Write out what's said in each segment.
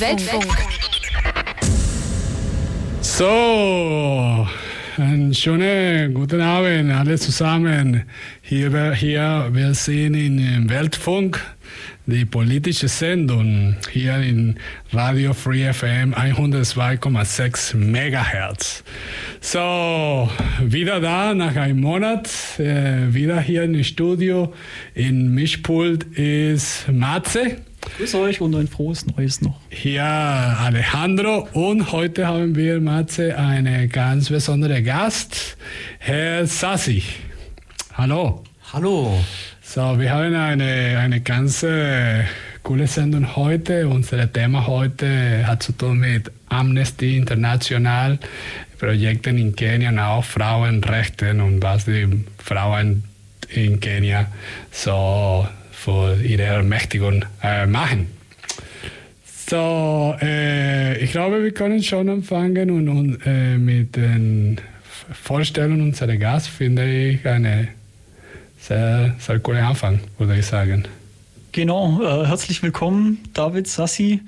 Weltfunk. So, einen schönen guten Abend alle zusammen. Hier, hier wir sehen in Weltfunk die politische Sendung hier in Radio Free FM 102,6 Megahertz. So, wieder da nach einem Monat, äh, wieder hier im Studio. In Mischpult ist Matze. Grüß euch und ein frohes Neues noch. Hier Alejandro und heute haben wir, Matze, einen ganz besonderen Gast, Herr Sassi. Hallo. Hallo. So, wir haben eine, eine ganz äh, coole Sendung heute. Unser Thema heute hat zu tun mit Amnesty International, Projekten in Kenia und auch Frauenrechten und was die Frauen in Kenia so für ihre Ermächtigung äh, machen. So, äh, ich glaube, wir können schon anfangen und, und äh, mit den Vorstellungen unserer Gast finde ich eine sehr, sehr cooler Anfang, würde ich sagen. Genau, äh, herzlich willkommen, David Sassi.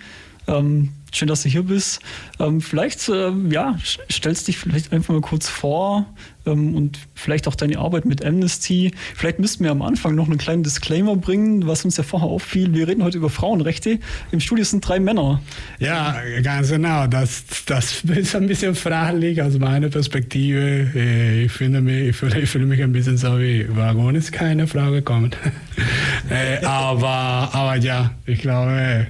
Ähm, schön, dass du hier bist. Ähm, vielleicht, äh, ja, stellst dich vielleicht einfach mal kurz vor ähm, und vielleicht auch deine Arbeit mit Amnesty. Vielleicht müssten wir am Anfang noch einen kleinen Disclaimer bringen, was uns ja vorher auffiel. Wir reden heute über Frauenrechte. Im Studio sind drei Männer. Ja, ganz genau. Das, das ist ein bisschen fraglich aus meiner Perspektive. Ich, finde mich, ich, fühle, ich fühle mich ein bisschen so wie, warum ist keine Frau gekommen? aber, aber ja, ich glaube,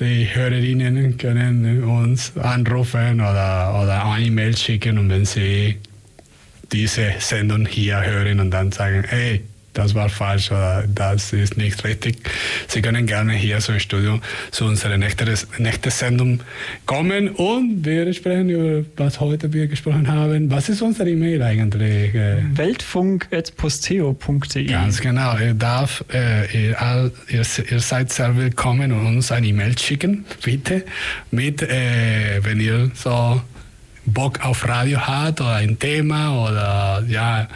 die Hörerinnen können uns anrufen oder, oder eine E-Mail schicken und wenn sie diese Sendung hier hören und dann sagen, hey, das war falsch oder das ist nicht richtig. Sie können gerne hier so im Studio zu unserer nächsten, nächsten Sendung kommen und wir sprechen über, was heute wir gesprochen haben. Was ist unsere E-Mail eigentlich? Weltfunk.posteo.de Ganz genau. Ihr, darf, äh, ihr, ihr, ihr, seid sehr willkommen und uns eine E-Mail schicken, bitte, mit, äh, wenn ihr so Bock auf Radio hat oder ein Thema oder ja,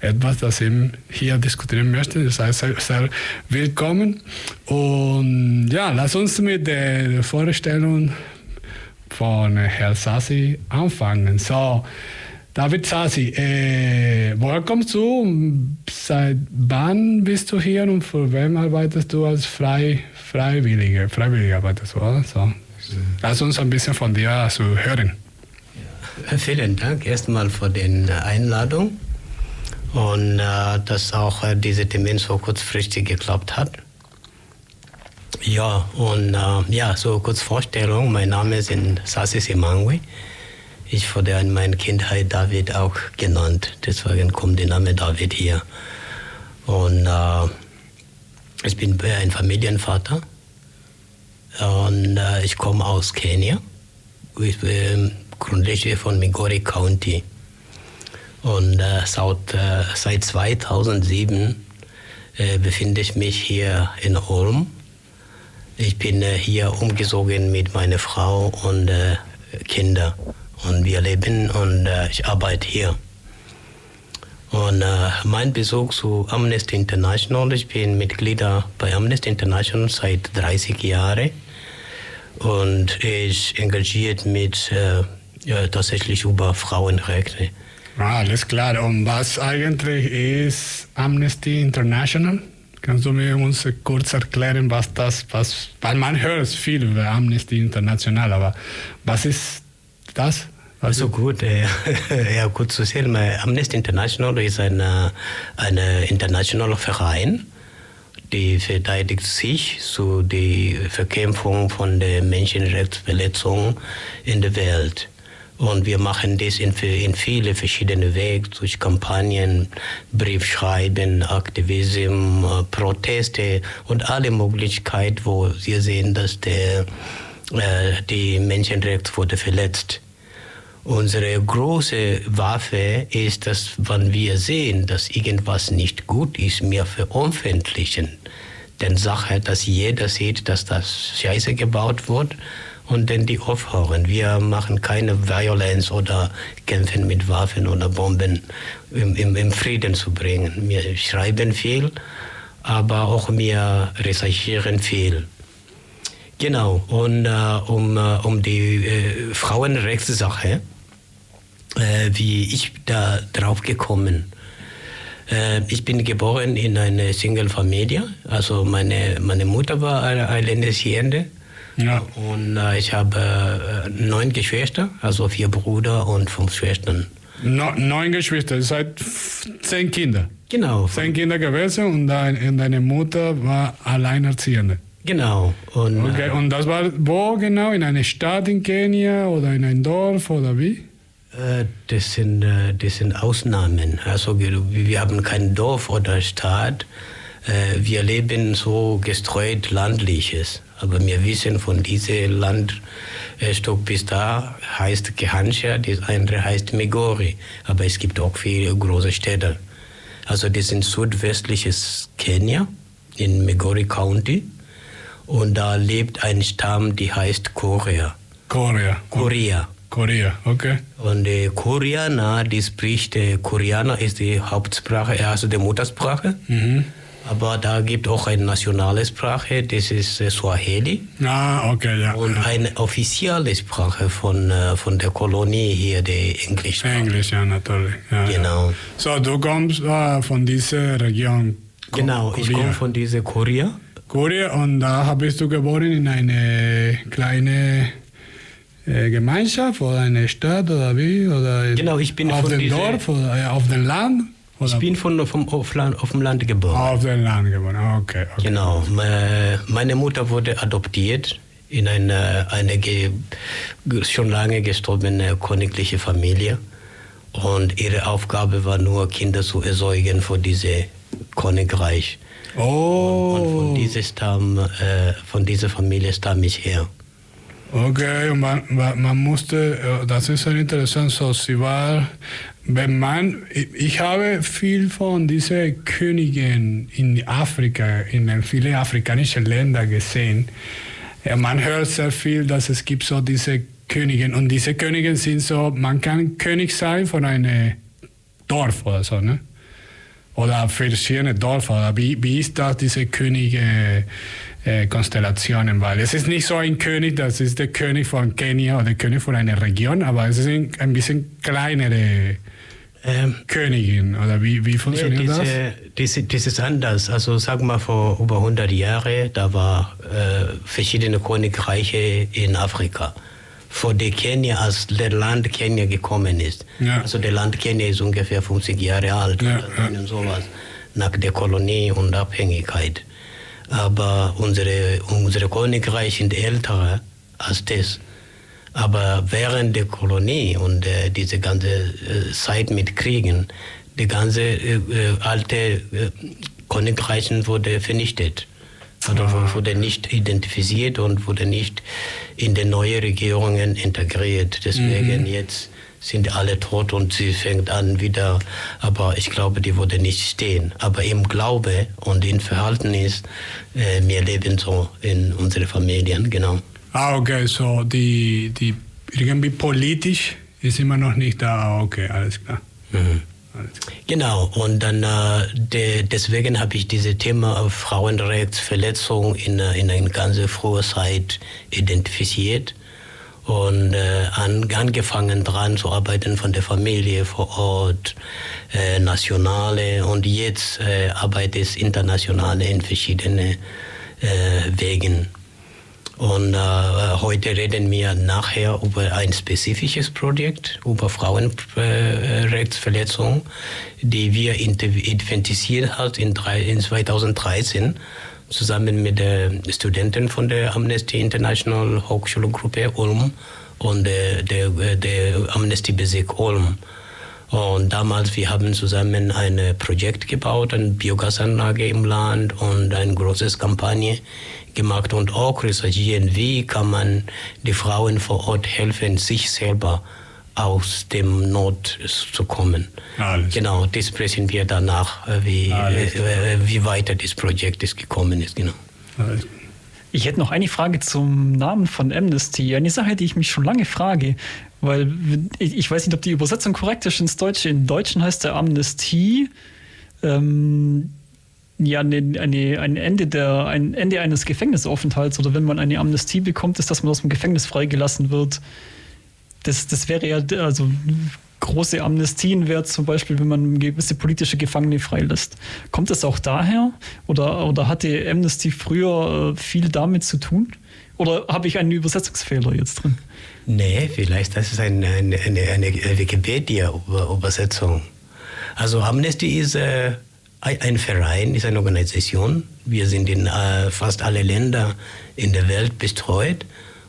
etwas, das ihr hier diskutieren möchte, ihr seid sehr, sehr willkommen. Und ja, lass uns mit der Vorstellung von Herrn Sassi anfangen. So, David Sassi, äh, woher kommst du? Seit wann bist du hier und für wen arbeitest du als Frei, Freiwilliger? Freiwilliger arbeitest du, oder? So. Lass uns ein bisschen von dir also hören. Vielen Dank erstmal für die Einladung und äh, dass auch äh, dieser Termin so kurzfristig geklappt hat. Ja, und äh, ja, so kurz Vorstellung. Mein Name ist Sasi Simangwe. Ich wurde in meiner Kindheit David auch genannt, deswegen kommt der Name David hier. Und äh, ich bin ein Familienvater und äh, ich komme aus Kenia. Ich bin grundsätzlich von Migori County. Und äh, seit, äh, seit 2007 äh, befinde ich mich hier in Ulm. Ich bin äh, hier umgezogen mit meiner Frau und äh, Kindern. Und wir leben und äh, ich arbeite hier. Und mein Besuch zu Amnesty International, ich bin Mitglied bei Amnesty International seit 30 Jahren. Und ich engagiert mit ja, tatsächlich über Frauenrechte. Ah, alles klar. Und was eigentlich ist Amnesty International? Kannst du mir uns kurz erklären, was das, was, weil man hört viel über Amnesty International, aber was ist das? Was also gut, äh, ja, gut zu sehen. Amnesty International ist ein eine internationaler Verein, die verteidigt sich zu der Verkämpfung von der Menschenrechtsverletzungen in der Welt. Und wir machen das in, in viele verschiedene Wege, durch Kampagnen, Briefschreiben, Aktivismus, äh, Proteste und alle Möglichkeiten, wo wir sehen, dass der, äh, die Menschenrechte wurde verletzt. Unsere große Waffe ist, dass wenn wir sehen, dass irgendwas nicht gut ist, wir veröffentlichen. Denn Sache, dass jeder sieht, dass das Scheiße gebaut wird und dann die aufhören. Wir machen keine Violence oder kämpfen mit Waffen oder Bomben, im, im, im Frieden zu bringen. Wir schreiben viel, aber auch mir recherchieren viel. Genau, und äh, um, äh, um die äh, Frauenrechtssache, äh, wie ich da drauf gekommen. Äh, ich bin geboren in einer Single-Familie, also meine, meine Mutter war alleinerziehende. Ja. Und äh, ich habe neun Geschwister, also vier Brüder und fünf Schwestern. No, neun Geschwister, das heißt zehn Kinder. Genau. Zehn Kinder gewesen und, dein, deine Mutter war alleinerziehende. Genau. Und, okay. und das war wo genau? In einer Stadt in Kenia oder in einem Dorf oder wie? Äh, das sind, äh, das sind Ausnahmen. Also wir haben kein Dorf oder Stadt. Äh, wir leben so gestreut landliches. Aber wir wissen von diesem Landstück bis da heißt Gehansha, das andere heißt Migori. Aber es gibt auch viele große Städte. Also das ist südwestliches Kenia in Migori County. Und da lebt ein Stamm, die heißt Korea. Korea. Korea. Korea, okay. Und äh, Koreaner, die spricht, äh, Koreaner ist die Hauptsprache, also die Muttersprache. Mhm. Aber da gibt auch eine nationale Sprache, das ist äh, Swahili. Ah, okay, ja. Und eine offizielle Sprache von, äh, von der Kolonie hier, die Englisch. Englisch, ja, natürlich. Ja, genau. Ja. So, du kommst äh, von dieser Region. Ko genau, Korea. ich komme von dieser Korea. Korea und da bist du geboren in eine kleine äh, Gemeinschaft oder eine Stadt oder wie? Oder genau, ich bin auf von dem Dorf oder auf dem Land? Oder? Ich bin von, vom, auf, auf dem Land geboren. Auf dem Land geboren, okay. okay. Genau, meine Mutter wurde adoptiert in eine, eine schon lange gestorbene königliche Familie. Und ihre Aufgabe war nur, Kinder zu erzeugen für dieses Königreich. Oh. Und, und von, diesem Stamm, äh, von dieser Familie stamme ich her. Okay, und man, man musste, äh, das ist sehr interessant, so sie war, wenn man, ich habe viel von diesen Königen in Afrika, in vielen afrikanischen Ländern gesehen. Man hört sehr viel, dass es gibt so diese Königen und diese Königen sind so, man kann König sein von einem Dorf oder so, ne? Oder verschiedene Dörfer. Wie, wie ist das, diese Könige? Äh, Konstellationen, weil es ist nicht so ein König, das ist der König von Kenia oder der König von einer Region, aber es ist ein bisschen kleinere ähm, Königin oder wie, wie funktioniert nee, diese, das? Das, ist anders. Also sagen wir mal vor über 100 Jahren, da war äh, verschiedene Königreiche in Afrika. Vor der Kenia, als der Land Kenia gekommen ist. Ja. Also der Land Kenia ist ungefähr 50 Jahre alt ja, oder ja. sowas, nach der Kolonie und Abhängigkeit aber unsere, unsere Königreich sind älter als das. Aber während der Kolonie und äh, diese ganze äh, Zeit mit Kriegen, die ganze äh, äh alte äh, Königreich wurde vernichtet. Oder also wurde nicht identifiziert und wurde nicht in die neue Regierungen integriert. Deswegen mhm. jetzt sind alle tot und sie fängt an wieder, aber ich glaube, die würde nicht stehen. Aber im Glaube und im Verhältnis, äh, wir leben so in unseren Familien, genau. Ah, okay, so die, die irgendwie politisch ist immer noch nicht da, ah, okay, alles klar. Mhm. Genau, und dann äh, de, deswegen habe ich dieses Thema Frauenrechtsverletzung in, äh, in einer ganz frühen Zeit identifiziert und äh, an, angefangen dran zu arbeiten von der Familie vor Ort, äh, nationale und jetzt äh, arbeite ich internationale in verschiedenen äh, Wegen. Und äh, heute reden wir nachher über ein spezifisches Projekt über Frauenrechtsverletzungen, die wir identifiziert haben in, in 2013 zusammen mit den Studenten von der Amnesty International Hochschulgruppe Ulm und der, der, der Amnesty Bezirk Ulm. Und damals, wir haben zusammen ein Projekt gebaut, eine Biogasanlage im Land und eine große Kampagne gemacht und auch recherchieren, wie kann man die Frauen vor Ort helfen, sich selber aus dem Not zu kommen. Alles. Genau, das sprechen wir danach, äh, wie, äh, wie weiter das Projekt ist gekommen ist. Genau. Alles. Ich hätte noch eine Frage zum Namen von Amnesty. Eine Sache, die ich mich schon lange frage, weil ich weiß nicht, ob die Übersetzung korrekt ist ins Deutsche. In Deutschen heißt der Amnesty. Ähm, ja, eine, eine, ein, Ende der, ein Ende eines Gefängnisaufenthalts oder wenn man eine Amnestie bekommt, ist, dass man aus dem Gefängnis freigelassen wird. Das, das wäre ja, also große Amnestien wäre zum Beispiel, wenn man gewisse politische Gefangene freilässt. Kommt das auch daher? Oder, oder hatte Amnesty früher äh, viel damit zu tun? Oder habe ich einen Übersetzungsfehler jetzt drin? Nee, vielleicht das ist eine, eine, eine Wikipedia-Übersetzung. Also Amnesty ist äh, ein Verein, ist eine Organisation. Wir sind in äh, fast alle Länder in der Welt bestreut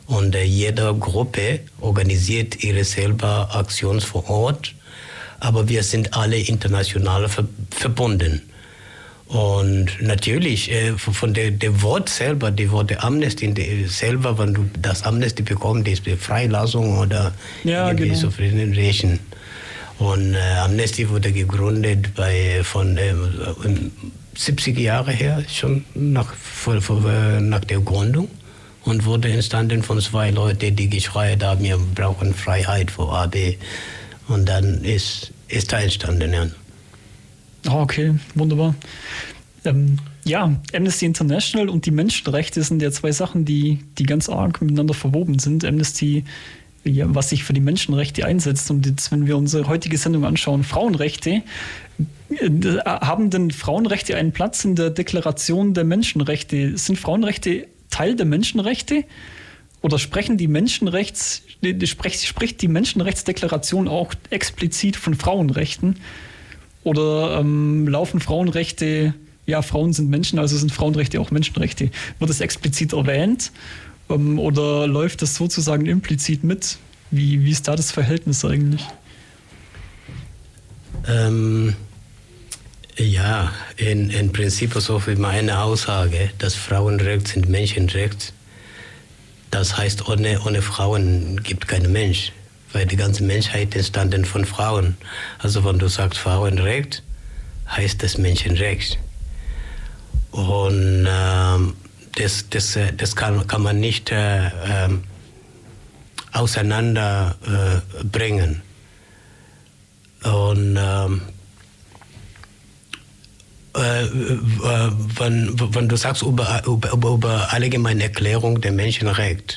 und äh, jede Gruppe organisiert ihre selber Aktionen vor Ort. Aber wir sind alle international ver verbunden. Und natürlich, äh, von der, der Wort selber, die Worte Amnesty die, selber, wenn du das Amnesty bekommst, ist Freilassung oder ja, irgendwie genau. so Und äh, Amnesty wurde gegründet bei, von äh, 70 Jahre her, schon nach, vor, vor, äh, nach der Gründung. Und wurde entstanden von zwei Leuten, die geschreit haben, wir brauchen Freiheit vor AB. Und dann ist, ist da entstanden, ja. Oh, okay, wunderbar. Ähm, ja, Amnesty International und die Menschenrechte sind ja zwei Sachen, die, die ganz arg miteinander verwoben sind. Amnesty, was sich für die Menschenrechte einsetzt. Und jetzt, wenn wir unsere heutige Sendung anschauen, Frauenrechte, äh, haben denn Frauenrechte einen Platz in der Deklaration der Menschenrechte? Sind Frauenrechte Teil der Menschenrechte? Oder sprechen die Menschenrechts, spricht die Menschenrechtsdeklaration auch explizit von Frauenrechten? Oder ähm, laufen Frauenrechte, ja, Frauen sind Menschen, also sind Frauenrechte auch Menschenrechte? Wird es explizit erwähnt? Ähm, oder läuft das sozusagen implizit mit? Wie, wie ist da das Verhältnis eigentlich? Ähm, ja, in, in Prinzip so wie meine Aussage, dass Frauenrechte sind Menschenrechte. Das heißt, ohne, ohne Frauen gibt kein Mensch weil die ganze Menschheit entstanden von Frauen. Also wenn du sagst Frauenrecht, heißt das Menschenrecht. Und ähm, das, das, das kann, kann man nicht äh, äh, auseinanderbringen. Äh, Und ähm, äh, äh, wenn, wenn du sagst über, über, über allgemeine Erklärung der Menschenrechte,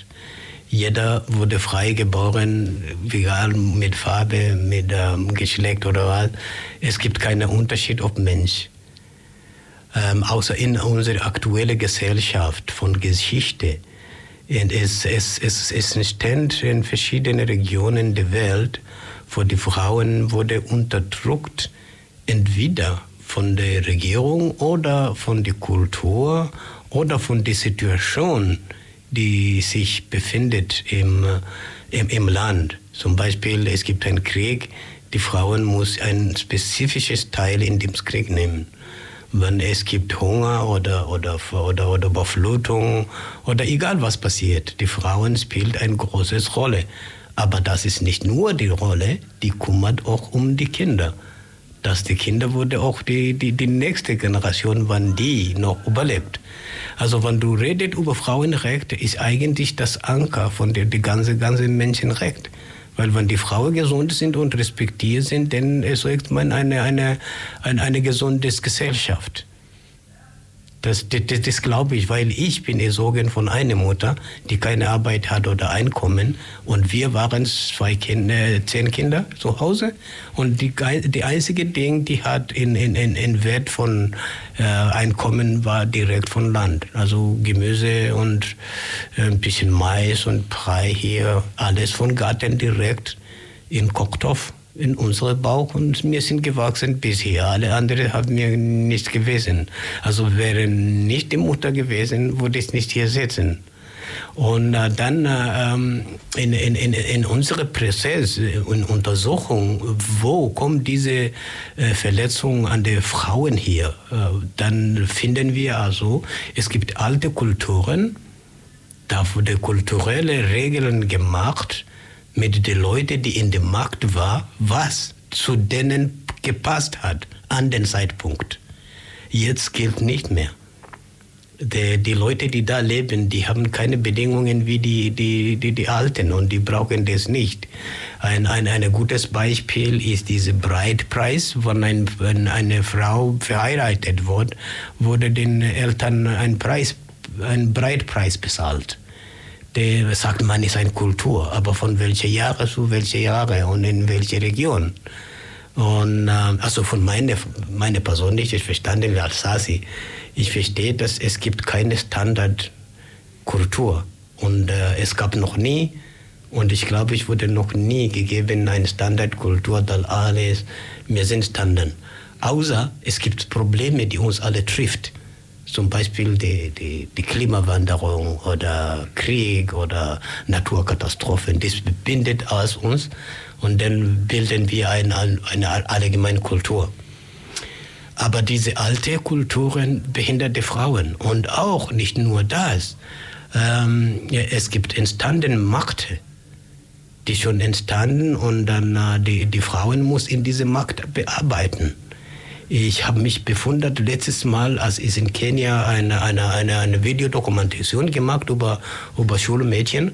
jeder wurde frei geboren, egal mit Farbe, mit ähm, Geschlecht oder was. Es gibt keinen Unterschied ob Mensch. Ähm, außer in unserer aktuellen Gesellschaft von Geschichte. Und es, es, es, es entstand in verschiedenen Regionen der Welt, wo die Frauen wurde unterdrückt, entweder von der Regierung oder von der Kultur oder von der Situation die sich befindet im, im, im Land. Zum Beispiel, es gibt einen Krieg, die Frauen muss ein spezifisches Teil in dem Krieg nehmen. Wenn es gibt Hunger oder, oder, oder, oder Überflutung oder egal was passiert, die Frauen spielen eine große Rolle. Aber das ist nicht nur die Rolle, die kümmert auch um die Kinder. Dass die Kinder wurde auch die, die, die nächste Generation, wann die noch überlebt. Also wenn du redest über Frauenrechte, ist eigentlich das Anker von der die ganze ganze Menschenrecht. Weil wenn die Frauen gesund sind und respektiert sind, dann erzeugt man eine, eine, eine, eine gesunde Gesellschaft. Das, das, das glaube ich, weil ich bin erzogen von einer Mutter, die keine Arbeit hat oder Einkommen. Und wir waren zwei Kinder, zehn Kinder zu Hause. Und die, die einzige Ding, die hat in, in, in Wert von äh, Einkommen, war direkt von Land. Also Gemüse und äh, ein bisschen Mais und Brei hier. Alles von Garten direkt in Kochtopf in unserem Bauch und wir sind gewachsen bisher. Alle anderen haben mir nichts gewesen. Also wäre nicht die Mutter gewesen, würde ich nicht hier sitzen. Und äh, dann äh, ähm, in, in, in, in unserem Prozess, in Untersuchung, wo kommt diese äh, Verletzung an die Frauen hier, äh, dann finden wir also, es gibt alte Kulturen, da wurde kulturelle Regeln gemacht, mit den Leuten, die in der Macht waren, was zu denen gepasst hat an den Zeitpunkt. Jetzt gilt nicht mehr. Die, die, Leute, die da leben, die haben keine Bedingungen wie die, die, die, die Alten und die brauchen das nicht. Ein, ein, ein gutes Beispiel ist dieser Breitpreis, wenn, ein, wenn eine Frau verheiratet wird, wurde den Eltern ein, Preis, ein Breitpreis bezahlt. Der sagt man, ist eine Kultur, aber von welcher Jahre zu welcher Jahre und in welche Region. Und äh, also von meiner meine persönlichen Verstanden als Sasi, ich verstehe, dass es gibt keine Standardkultur und äh, es gab noch nie und ich glaube, es wurde noch nie gegeben eine Standardkultur, dass alles wir sind Standard. Außer es gibt Probleme, die uns alle trifft. Zum Beispiel die, die, die Klimawanderung oder Krieg oder Naturkatastrophen. Das verbindet alles uns und dann bilden wir eine, eine allgemeine Kultur. Aber diese alte Kulturen behinderte Frauen und auch nicht nur das. Ähm, ja, es gibt entstandene Makte, die schon entstanden und dann äh, die, die Frauen muss in diese Markt bearbeiten. Ich habe mich befunden letztes Mal, als ich in Kenia eine, eine, eine, eine Videodokumentation gemacht über, über Schulmädchen.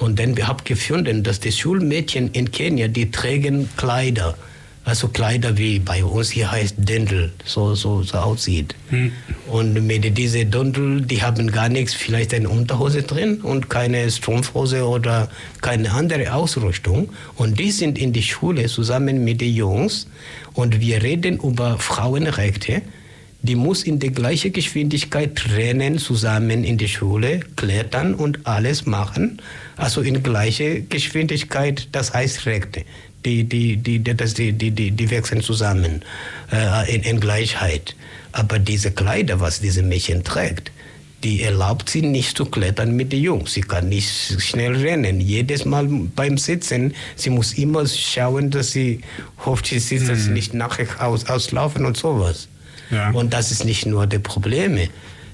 Und dann habe ich gefunden, dass die Schulmädchen in Kenia, die tragen Kleider, also Kleider wie bei uns hier heißt Dendel, so, so, so aussieht. Hm. Und mit diese Dundel, die haben gar nichts, vielleicht eine Unterhose drin und keine Strumpfhose oder keine andere Ausrüstung. Und die sind in die Schule zusammen mit den Jungs und wir reden über Frauenrechte die muss in der gleichen Geschwindigkeit rennen, zusammen in die Schule, klettern und alles machen. Also in gleicher Geschwindigkeit, das heißt Rechte. Die, die, die, das, die, die, die, die wechseln zusammen äh, in, in Gleichheit. Aber diese Kleider, was diese Mädchen trägt, die erlaubt sie nicht zu klettern mit den Jungs. Sie kann nicht schnell rennen. Jedes Mal beim Sitzen, sie muss immer schauen, dass sie hofft, sie sitzt, dass sie mhm. nicht nachher aus, auslaufen und sowas. Ja. Und das ist nicht nur die Probleme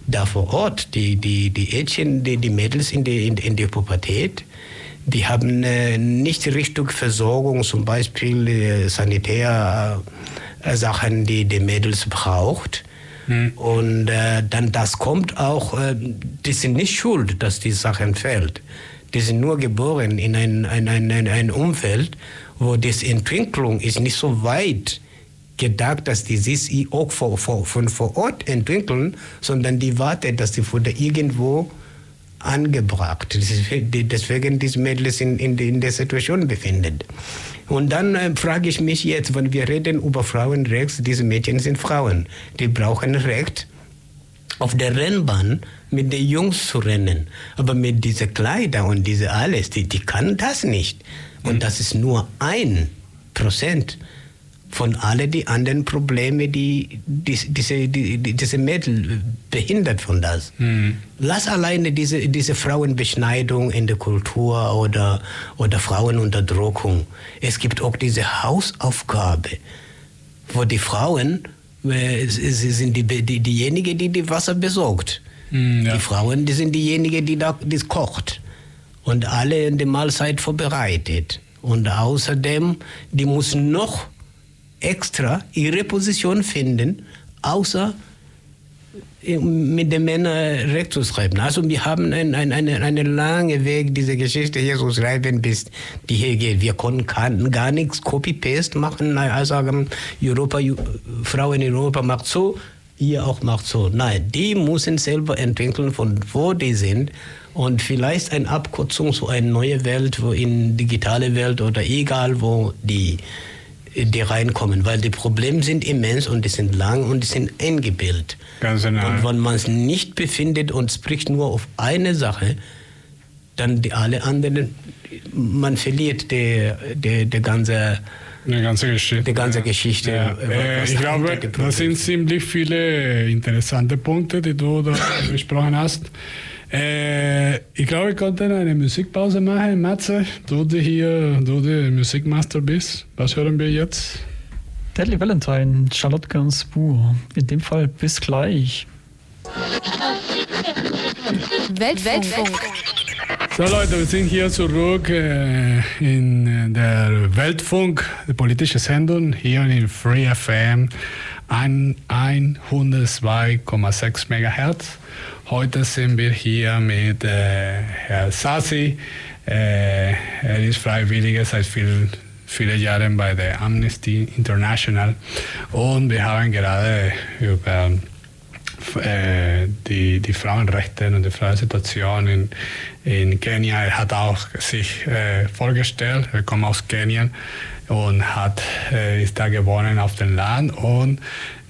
da vor Ort. Die, die, die Mädchen, die, die Mädels in, die, in, in der Pubertät, die haben äh, nicht die richtige Versorgung, zum Beispiel äh, Sanitärsachen, äh, die die Mädels braucht. Hm. Und äh, dann das kommt auch, äh, die sind nicht schuld, dass die Sachen fehlt. Die sind nur geboren in ein, ein, ein, ein Umfeld, wo die Entwicklung ist nicht so weit gedacht, dass die sich auch vor, vor, von vor Ort entwickeln, sondern die wartet, dass die wurde irgendwo angebracht. Deswegen diese Mädels in, in, in der Situation befinden. Und dann äh, frage ich mich jetzt, wenn wir reden über Frauenrecht, diese Mädchen sind Frauen, die brauchen Recht auf der Rennbahn mit den Jungs zu rennen. Aber mit diesen Kleidern und diese alles, die, die kann das nicht. Und mhm. das ist nur ein Prozent von allen die anderen Problemen, die, die diese, die, diese Mädel behindert von das. Mhm. Lass alleine diese, diese Frauenbeschneidung in der Kultur oder, oder Frauenunterdrückung. Es gibt auch diese Hausaufgabe, wo die Frauen, äh, sie sind die, die, diejenigen, die die Wasser besorgt. Mhm, ja. Die Frauen, die sind diejenigen, die da, die kocht und alle in der Mahlzeit vorbereitet. Und außerdem, die muss noch extra ihre Position finden, außer äh, mit den Männern recht zu schreiben. Also wir haben einen ein, ein, einen langen Weg, diese Geschichte hier zu schreiben, bis die hier geht. Wir können gar nichts Copy-Paste machen, sagen, Europa, Frauen in Europa macht so, ihr auch macht so. Nein, die müssen selber entwickeln, von wo die sind und vielleicht eine Abkürzung zu einer neuen Welt, wo in digitale Welt oder egal wo die die reinkommen, weil die Probleme sind immens und die sind lang und die sind eingebildet. Ganz genau. Und wenn man es nicht befindet und spricht nur auf eine Sache, dann die alle anderen, man verliert die, die, die ganze die ganze Geschichte. Die ganze Geschichte. Ja. Äh, ich glaube, das sind ziemlich viele interessante Punkte, die du da besprochen hast. Äh, ich glaube, ich konnte eine Musikpause machen. Matze, du, die hier, du der Musikmaster bist, was hören wir jetzt? Deadly Valentine, Charlotte Gainsbourg. In dem Fall bis gleich. Weltfunk. So Leute, wir sind hier zurück äh, in der Weltfunk, die politische Sendung, hier in Free FM 102,6 MHz. Heute sind wir hier mit äh, Herrn Sassi. Äh, er ist Freiwilliger seit vielen viele Jahren bei der Amnesty International und wir haben gerade über äh, die, die Frauenrechte und die Frauensituation in, in Kenia. Er hat auch sich äh, vorgestellt, er kommt aus Kenia und hat, äh, ist da geboren auf dem Land und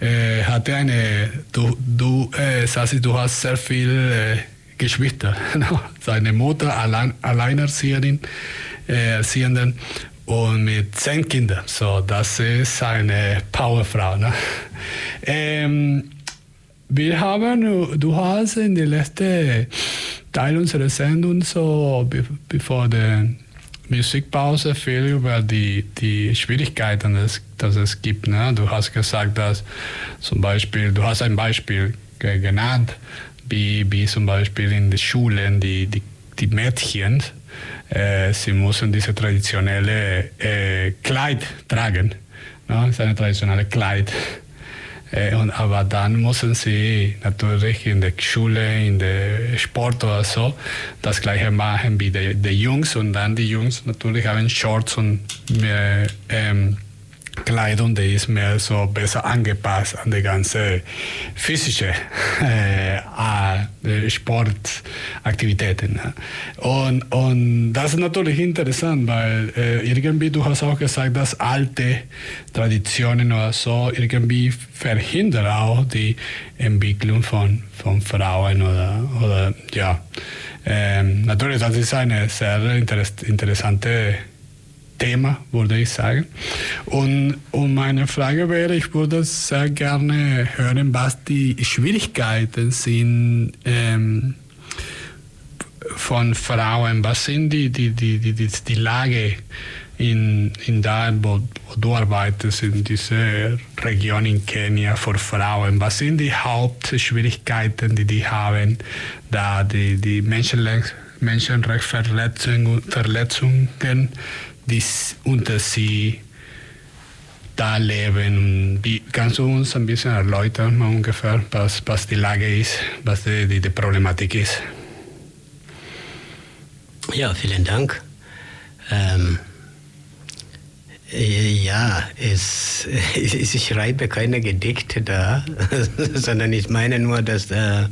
äh, hatte eine, du, du äh, Sassi, du hast sehr viele äh, Geschwister. Seine Mutter allein, alleinerziehenden äh, erziehenden und mit zehn Kindern. So, das ist eine Powerfrau. Ne? Ähm, wir haben, du hast in der letzten Teil unserer Sendung so, bevor der Musikpause viel über die, die Schwierigkeiten, das, das es gibt. Ne? Du hast gesagt, dass zum Beispiel, du hast ein Beispiel genannt, wie, wie zum Beispiel in den Schulen die, die, die Mädchen, äh, sie müssen diese traditionelle äh, Kleid tragen. Ne? Das ist eine traditionelle Kleid. Äh, und, aber dann müssen sie natürlich in der Schule, in der Sport oder so das gleiche machen wie die, die Jungs. Und dann die Jungs natürlich haben Shorts und mehr, ähm, Kleidung, die ist mehr so besser angepasst an die ganze physische äh, äh, Sportaktivitäten. Und, und das ist natürlich interessant, weil äh, irgendwie, du hast auch gesagt, dass alte Traditionen oder so irgendwie verhindern auch die Entwicklung von, von Frauen oder, oder ja. Ähm, natürlich, das ist eine sehr interessante Thema, würde ich sagen. Und, und meine Frage wäre, ich würde sehr gerne hören, was die Schwierigkeiten sind ähm, von Frauen, was sind die, die, die, die, die, Lage in, in da, wo, wo du arbeitest, in dieser Region in Kenia für Frauen, was sind die Hauptschwierigkeiten, die die haben, da die, die Menschenrechtsverletzungen Verletzungen die unter sie da leben. Wie, kannst du uns ein bisschen erläutern, mal ungefähr, was, was die Lage ist, was die, die, die Problematik ist? Ja, vielen Dank. Ähm, äh, ja, es, ich schreibe keine Gedichte da, sondern ich meine nur, dass äh,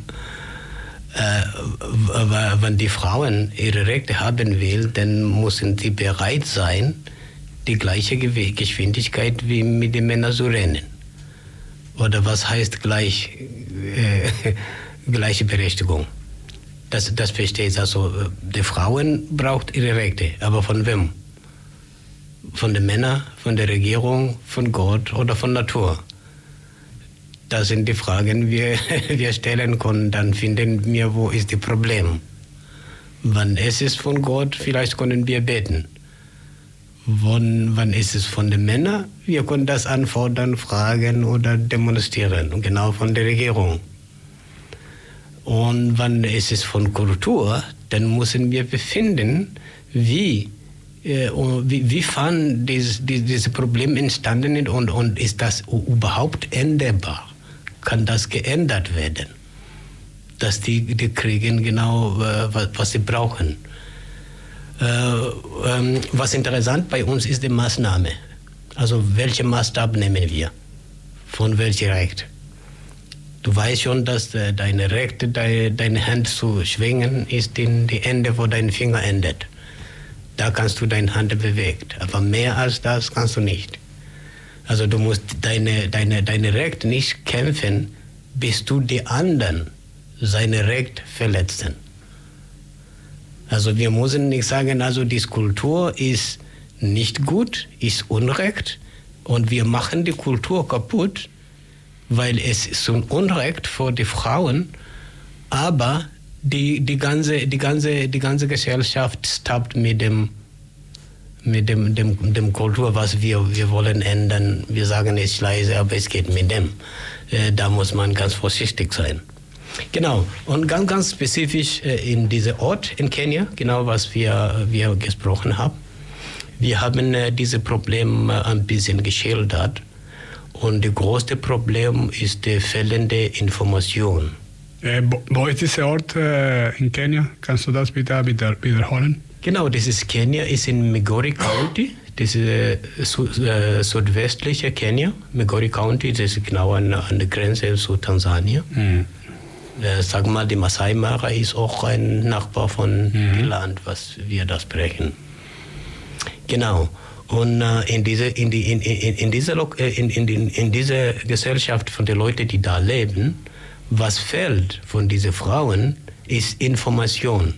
wenn die Frauen ihre Rechte haben will, dann müssen sie bereit sein, die gleiche Geschwindigkeit wie mit den Männern zu rennen. Oder was heißt gleich, äh, gleiche Berechtigung? Das, das verstehe ich. Also, die Frauen braucht ihre Rechte, aber von wem? Von den Männern, von der Regierung, von Gott oder von Natur? Das sind die Fragen, wir, wir stellen können. Dann finden wir, wo ist das Problem. Wann es ist von Gott, vielleicht können wir beten. Wann, wann ist es von den Männern? Wir können das anfordern, fragen oder demonstrieren, und genau von der Regierung. Und wann ist es von Kultur? Dann müssen wir befinden, wie, äh, wie, wie wann dieses, dieses Problem entstanden und, und ist das überhaupt änderbar? Kann das geändert werden. Dass die, die kriegen genau, äh, was, was sie brauchen. Äh, ähm, was interessant bei uns ist die Maßnahme. Also welche Maßstab nehmen wir? Von welchem Recht? Du weißt schon, dass äh, deine Recht, de, deine Hand zu schwingen, ist in die Ende, wo dein Finger endet. Da kannst du deine Hand bewegen. Aber mehr als das kannst du nicht. Also du musst deine, deine, deine Recht nicht kämpfen, bis du die anderen seine Recht verletzen. Also wir müssen nicht sagen, also die Kultur ist nicht gut, ist Unrecht und wir machen die Kultur kaputt, weil es ist ein Unrecht für die Frauen, aber die, die, ganze, die, ganze, die ganze Gesellschaft stoppt mit dem mit dem, dem, dem Kultur, was wir, wir wollen ändern. Wir sagen es leise, aber es geht mit dem. Äh, da muss man ganz vorsichtig sein. Genau, und ganz, ganz spezifisch äh, in diesem Ort in Kenia, genau was wir, wir gesprochen haben. Wir haben äh, diese Probleme ein bisschen geschildert Und das größte Problem ist die fehlende Information. Äh, wo ist dieser Ort in Kenia? Kannst du das bitte wieder, wiederholen? Genau, das ist Kenia, ist in Migori County. Das ist äh, äh, südwestliche Kenia. Migori County, das ist genau an, an der Grenze zu Tansania. Mhm. Äh, sag mal, die Masai Mara ist auch ein Nachbar von mhm. dem Land, was wir das sprechen. Genau. Und äh, in, diese, in, die, in, in, in, diese, äh, in, in, in, in diese Gesellschaft von den Leuten, die da leben, was fehlt von diesen Frauen, ist Information.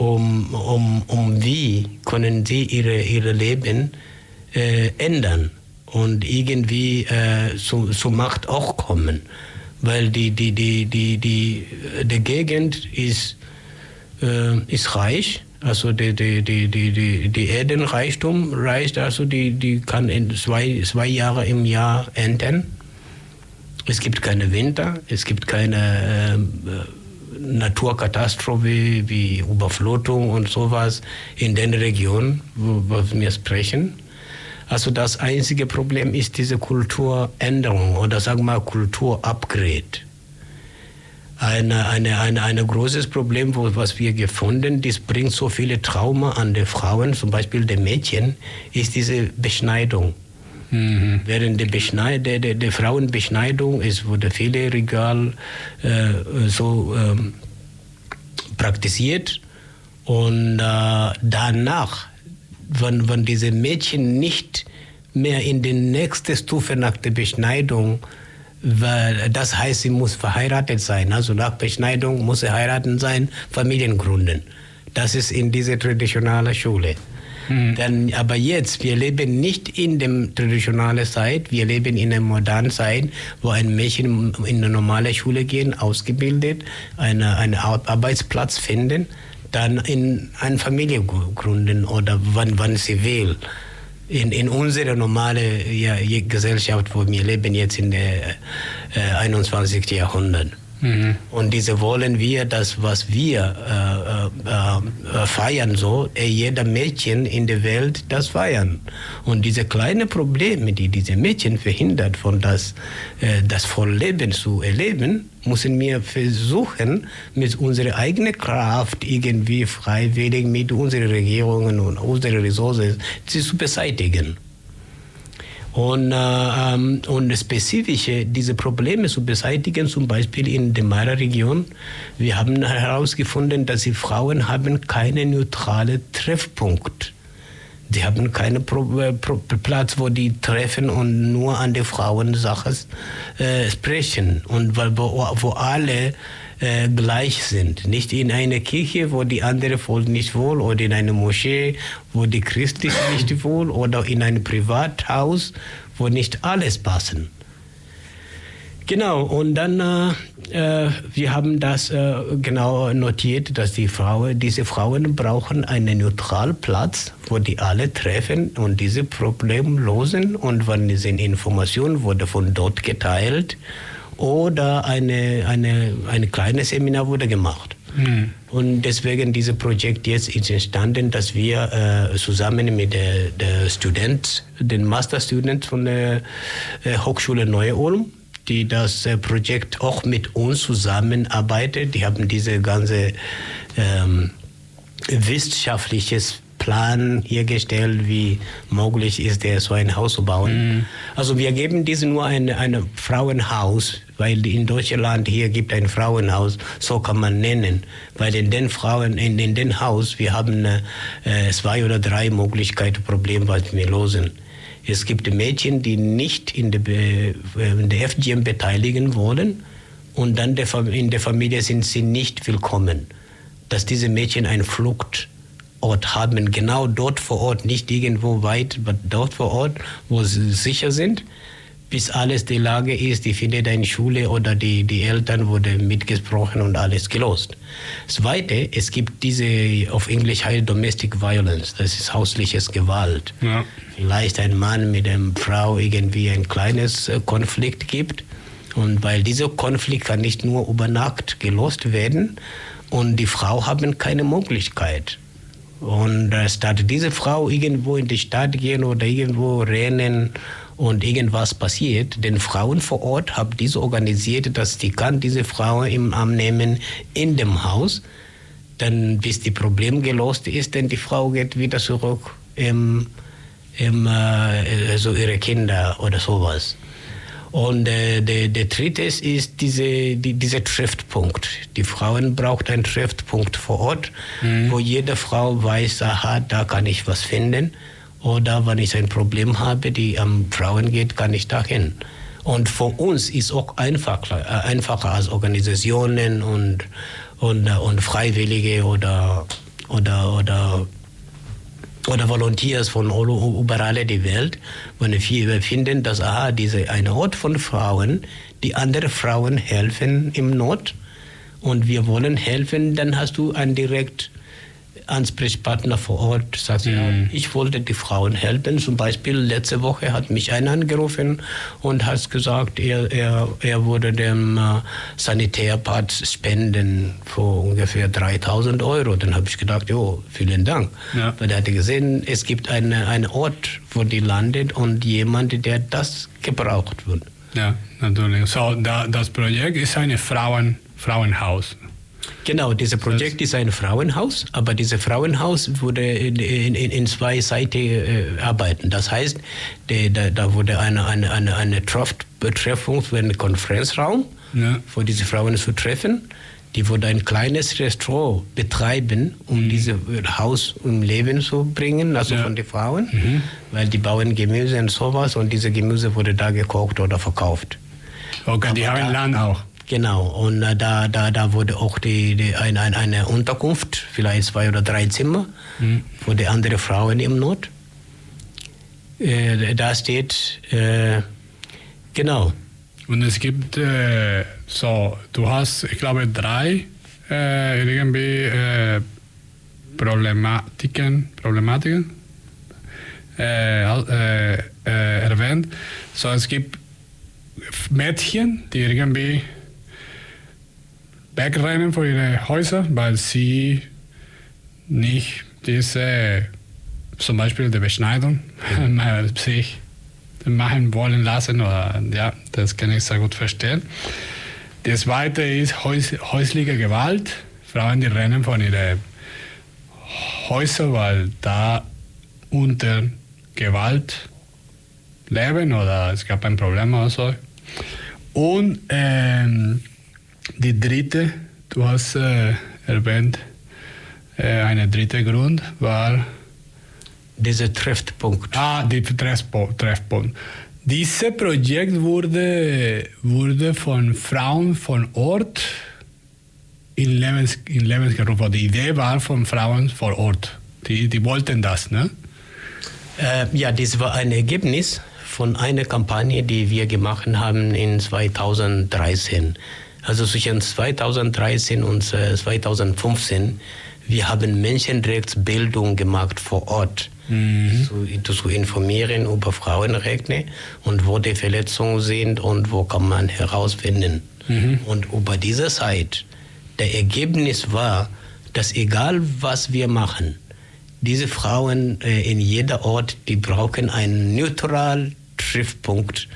Um, um, um wie können sie ihre, ihre Leben äh, ändern und irgendwie äh, zu, zu Macht auch kommen. Weil die, die, die, die, die, die Gegend ist, äh, ist reich, also die, die, die, die, die, die Erdenreichtum reicht, also die, die kann in zwei, zwei Jahre im Jahr ernten. Es gibt keine Winter, es gibt keine äh, Naturkatastrophe wie Überflutung und sowas in den Regionen, wo, wir sprechen. Also das einzige Problem ist diese Kulturänderung oder sagen wir Kulturupgrade ein eine, eine, eine großes Problem, was wir gefunden, das bringt so viele Trauma an die Frauen, zum Beispiel die Mädchen, ist diese Beschneidung. Mhm. Während der, Beschneid der, der, der Frauenbeschneidung ist, wurde viele Regal äh, so ähm, praktiziert und äh, danach, wenn, wenn diese Mädchen nicht mehr in die nächste Stufe nach der Beschneidung das heißt, sie muss verheiratet sein. Also nach Beschneidung muss sie heiraten sein, Familien gründen. Das ist in dieser traditionellen Schule. Mhm. Dann, aber jetzt, wir leben nicht in der traditionalen Zeit, wir leben in der modernen Zeit, wo ein Mädchen in eine normale Schule gehen, ausgebildet, eine, einen Arbeitsplatz finden, dann in eine Familie gründen oder wann, wann sie will in, in unserer normalen ja, Gesellschaft, wo wir leben jetzt in der äh, 21. Jahrhundert. Mhm. Und diese wollen wir, das, was wir äh, äh, äh, feiern, so, jeder Mädchen in der Welt das feiern. Und diese kleinen Probleme, die diese Mädchen verhindert, von das, äh, das Vollleben zu erleben, müssen wir versuchen, mit unserer eigenen Kraft irgendwie freiwillig mit unseren Regierungen und unseren Ressourcen zu beseitigen. Und, äh, ähm, und spezifische diese Probleme zu beseitigen, zum Beispiel in der Mara-Region. Wir haben herausgefunden, dass die Frauen haben keinen neutralen Treffpunkt. Die haben keinen äh, Platz, wo die treffen und nur an die Frauensache äh, sprechen. Und weil, wo, wo alle äh, gleich sind. Nicht in einer Kirche, wo die andere Volk nicht wohl, oder in einer Moschee, wo die Christen nicht wohl, oder in einem Privathaus, wo nicht alles passen. Genau, und dann, äh, äh, wir haben das äh, genau notiert, dass die Frauen, diese Frauen brauchen einen neutralen Platz, wo die alle treffen und diese Probleme lösen. Und wenn diese Information wurde von dort geteilt oder eine, eine, eine kleine Seminar wurde gemacht. Mhm. Und deswegen dieses Projekt jetzt ist entstanden, dass wir äh, zusammen mit der, der Student, den Master Student von der äh, Hochschule Neu-Ulm, die das äh, Projekt auch mit uns zusammenarbeitet. Die haben diese ganze ähm, wissenschaftliches Plan hier gestellt, wie möglich ist, der so ein Haus zu bauen. Mhm. Also wir geben diesen nur ein, ein Frauenhaus, weil in Deutschland hier gibt ein Frauenhaus, so kann man nennen. Weil in den Frauen, in, in den Haus, wir haben äh, zwei oder drei Möglichkeiten, Probleme, was wir lösen. Es gibt Mädchen, die nicht in der, äh, in der FGM beteiligen wollen und dann in der Familie sind sie nicht willkommen. Dass diese Mädchen eine Flucht Ort haben, genau dort vor Ort, nicht irgendwo weit, aber dort vor Ort, wo sie sicher sind, bis alles die Lage ist, die findet eine Schule oder die, die Eltern wurden mitgesprochen und alles gelost. Zweite, es gibt diese, auf Englisch heißt Domestic Violence, das ist hausliches Gewalt. Ja. Vielleicht ein Mann mit einer Frau irgendwie ein kleines äh, Konflikt gibt und weil dieser Konflikt kann nicht nur über Nacht gelost werden und die Frau haben keine Möglichkeit und äh, statt diese Frau irgendwo in die Stadt gehen oder irgendwo rennen und irgendwas passiert, den Frauen vor Ort haben diese organisiert, dass die kann diese Frau im Arm nehmen in dem Haus, dann bis die Problem gelöst ist, denn die Frau geht wieder zurück im, im äh, also ihre Kinder oder sowas. Und äh, der, der dritte ist diese, die, dieser Treffpunkt. Die Frauen braucht einen Treffpunkt vor Ort, mhm. wo jede Frau weiß, aha, da kann ich was finden. Oder wenn ich ein Problem habe, die am Frauen geht, kann ich dahin. Und für uns ist auch einfacher, äh, einfacher als Organisationen und, und, äh, und Freiwillige oder, oder, oder, oder Volunteers von überall die Welt, wenn wir finden, dass aha, diese eine Ort von Frauen, die andere Frauen helfen im Not und wir wollen helfen, dann hast du ein direkt Ansprechpartner vor Ort sagt, mhm. ich wollte die Frauen helfen. Zum Beispiel letzte Woche hat mich einer angerufen und hat gesagt, er, er, er würde dem äh, Sanitärpart spenden für ungefähr 3000 Euro. Dann habe ich gedacht, jo, vielen Dank. Ja. Weil er hatte gesehen, es gibt eine, einen Ort, wo die landet und jemand, der das gebraucht wird. Ja, natürlich. So, da, das Projekt ist ein Frauen, Frauenhaus. Genau, dieses Projekt ist ein Frauenhaus, aber dieses Frauenhaus wurde in, in, in zwei Seiten äh, arbeiten. Das heißt, de, de, da wurde eine, eine, eine, eine Treffung für einen Konferenzraum, ja. für diese Frauen zu treffen. Die wurde ein kleines Restaurant betreiben, um mhm. dieses Haus im Leben zu bringen, also ja. von den Frauen, mhm. weil die bauen Gemüse und sowas und diese Gemüse wurde da gekocht oder verkauft. Okay, aber die haben da, Land auch. Genau, und äh, da, da, da wurde auch die, die, ein, ein, eine Unterkunft, vielleicht zwei oder drei Zimmer, mhm. für die anderen Frauen im Not. Äh, da steht, äh, genau. Und es gibt äh, so, du hast, ich glaube, drei äh, irgendwie äh, Problematiken, Problematiken erwähnt. So, es gibt Mädchen, die irgendwie wegrennen von ihren Häusern, weil sie nicht diese, zum Beispiel die Beschneidung, sich machen wollen lassen. Oder, ja, das kann ich sehr gut verstehen. Das zweite ist häus häusliche Gewalt. Frauen, die rennen von ihren Häusern, weil da unter Gewalt leben oder es gab ein Problem oder so. Und ähm, die dritte, du hast äh, erwähnt, äh, ein dritter Grund war. Dieser Treffpunkt. Ah, der Treffpunkt. Dieses Projekt wurde, wurde von Frauen von Ort in, Lebens, in Lebens gerufen. Die Idee war von Frauen vor Ort. Die, die wollten das, ne? Äh, ja, das war ein Ergebnis von einer Kampagne, die wir gemacht haben in 2013. Also zwischen 2013 und 2015, äh, wir haben Menschenrechtsbildung gemacht vor Ort. Mhm. Zu, zu, informieren über Frauenrechte und wo die Verletzungen sind und wo kann man herausfinden. Mhm. Und über diese Zeit, der Ergebnis war, dass egal was wir machen, diese Frauen äh, in jeder Ort, die brauchen einen neutralen Triffpunkt,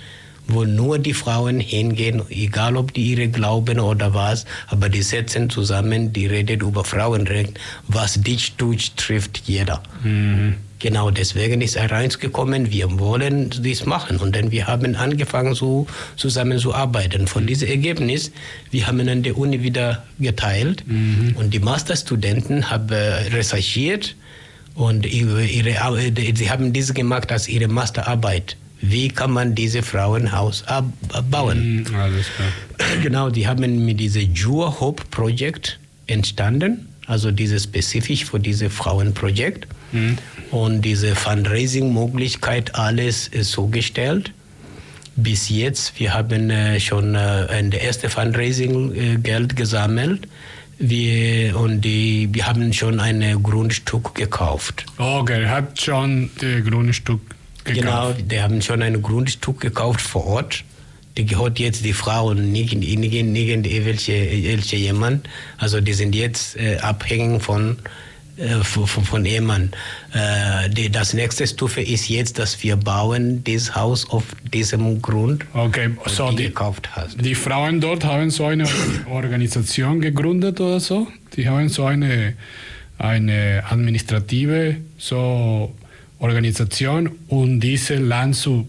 wo nur die Frauen hingehen, egal ob die ihre glauben oder was, aber die setzen zusammen, die reden über Frauenrecht, was dich tut, trifft jeder. Mhm. Genau deswegen ist er reingekommen, wir wollen dies machen. Und dann wir haben angefangen, so zusammen zu arbeiten. Von diesem Ergebnis, wir haben an der Uni wieder geteilt mhm. und die Masterstudenten haben recherchiert und ihre, ihre, sie haben dies gemacht als ihre Masterarbeit wie kann man diese Frauenhaus bauen. Mhm, alles klar. Genau, die haben mit diesem Jure Hope Projekt entstanden, also dieses spezifisch für dieses Frauenprojekt. Mhm. Und diese Fundraising-Möglichkeit, alles ist so gestellt. Bis jetzt, wir haben äh, schon äh, ein erstes Fundraising-Geld äh, gesammelt. Wir, und die, wir haben schon ein Grundstück gekauft. Okay, hat schon das Grundstück Genau, die haben schon ein Grundstück gekauft vor Ort. Die gehört jetzt die Frau und nicht, nicht, nicht, welche, jemand. Also die sind jetzt äh, abhängig von äh, von, von Ehemann. Äh, die, das nächste Stufe ist jetzt, dass wir bauen dieses Haus auf diesem Grund, Okay, so du die, gekauft hast. die Frauen dort haben so eine Organisation gegründet oder so. Die haben so eine, eine administrative so Organisation, um diese Land zu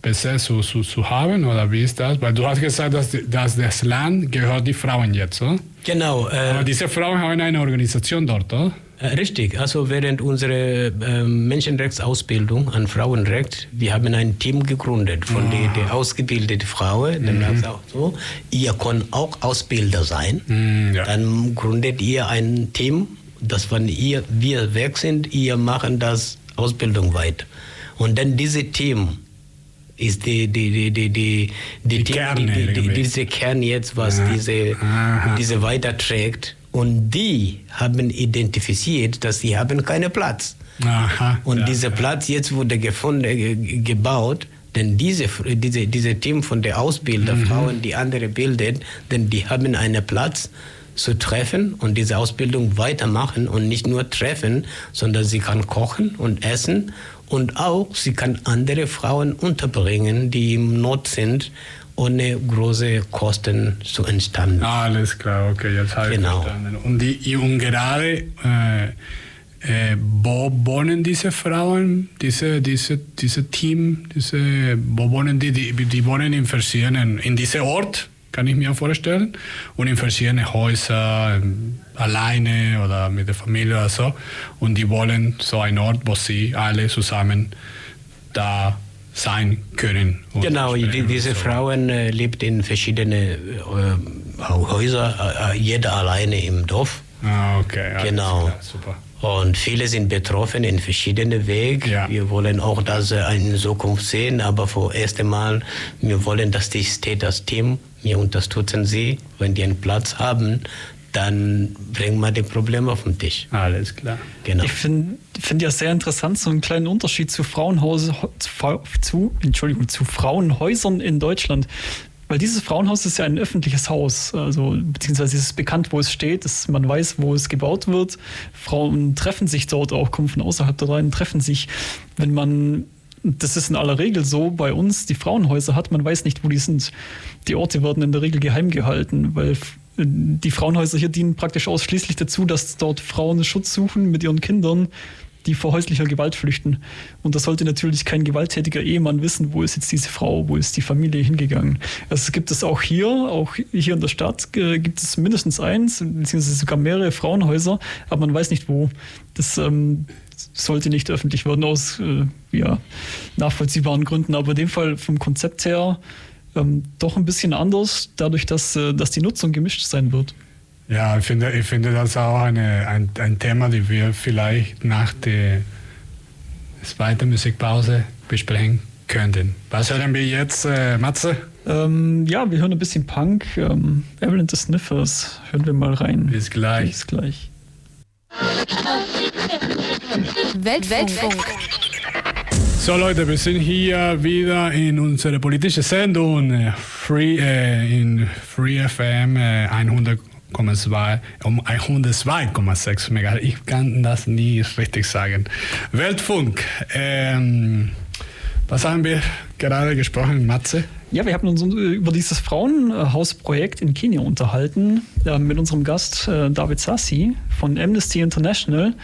besetzen, zu, zu haben, oder wie ist das? Weil du hast gesagt, dass, dass das Land gehört die Frauen jetzt, oder? Genau, äh, Aber diese Frauen haben eine Organisation dort, oder? Äh, Richtig, also während unserer äh, Menschenrechtsausbildung an Frauenrecht, wir haben ein Team gegründet von den die ausgebildeten Frauen, dann mhm. auch so, ihr könnt auch Ausbilder sein, Mm, ja. dann gründet ihr ein Team, dass wenn ihr, wir weg sind, ihr machen das Ausbildung weiter. Und dann dieses Team ist die, die, die, die, die, die, Die Team, Kerne die, die, diese Kern jetzt, was Ja. diese, Aha. diese weiterträgt. Und die haben identifiziert, dass sie haben keinen Platz. Aha. Und ja, dieser ja. Platz jetzt wurde gefunden, äh, ge- gebaut, denn diese, diese, diese Team von der Ausbilder, Mhm. Die andere bildet, denn die haben einen Platz zu treffen und diese Ausbildung weitermachen und nicht nur treffen, sondern sie kann kochen und essen und auch sie kann andere Frauen unterbringen, die im Not sind, ohne große Kosten zu entstanden. Alles klar, okay, jetzt habe ich Genau. verstanden. Und, die, und gerade, äh, äh, wo wohnen diese Frauen, diese, diese, diese Team, diese, wo wohnen die? die? Die wohnen in verschiedenen, in diesem Ort, kann ich mir vorstellen, und in verschiedenen Häusern, ähm, alleine oder mit der Familie oder so. Und die wollen so einen Ort, wo sie alle zusammen da sein können. Genau, die, diese so. Frauen äh, lebt in verschiedenen äh, Häusern, äh, jeder alleine im Dorf. Ah, okay. Genau. klar, super. Und viele sind betroffen in verschiedenen Wegen. Ja. Wir wollen auch das äh, in Zukunft sehen, aber vorerst einmal, wir wollen, dass die State, das Team, wir unterstützen sie. Wenn die einen Platz haben, dann bringen wir die Probleme auf den Tisch. Alles klar. Genau. Ich finde find ja sehr interessant, so einen kleinen Unterschied zu, Frauenhaus, zu, Entschuldigung, zu Frauenhäusern in Deutschland. Weil dieses Frauenhaus ist ja ein öffentliches Haus, also beziehungsweise es ist bekannt, wo es steht, dass man weiß, wo es gebaut wird. Frauen treffen sich dort auch, kommen von außerhalb da rein, treffen sich. Wenn man, das ist in aller Regel so, bei uns die Frauenhäuser hat, man weiß nicht, wo die sind. Die Orte werden in der Regel geheim gehalten, weil die Frauenhäuser hier dienen praktisch ausschließlich dazu, dass dort Frauen Schutz suchen mit ihren Kindern, die vor häuslicher Gewalt flüchten. Und da sollte natürlich kein gewalttätiger Ehemann wissen, wo ist jetzt diese Frau, wo ist die Familie hingegangen. Also gibt es auch hier, auch hier in der Stadt äh, gibt es mindestens eins, beziehungsweise sogar mehrere Frauenhäuser, aber man weiß nicht wo. Das ähm, sollte nicht öffentlich werden aus äh, ja, nachvollziehbaren Gründen. Aber in dem Fall vom Konzept her ähm, doch ein bisschen anders, dadurch, dass, äh, dass die Nutzung gemischt sein wird. Ja, ich finde, ich finde das auch eine, ein, ein Thema, das wir vielleicht nach der zweiten Musikpause besprechen könnten. Was hören wir jetzt, äh, Matze? Ähm, ja, wir hören ein bisschen Punk. Ähm, Evelyn the Sniffers. Hören wir mal rein. Bis gleich. Bis gleich. Weltfunk. So Leute, wir sind hier wieder in unserer politischen Sendung äh, Free, äh, in Free FM äh, 100,2 um 102,6 MHz. Ich kann das nie richtig sagen. Weltfunk. Ähm, was haben wir gerade gesprochen, Matze? Ja, wir haben uns über dieses Frauenhausprojekt in Kenia unterhalten äh, mit unserem Gast äh, David Sassi von Amnesty International.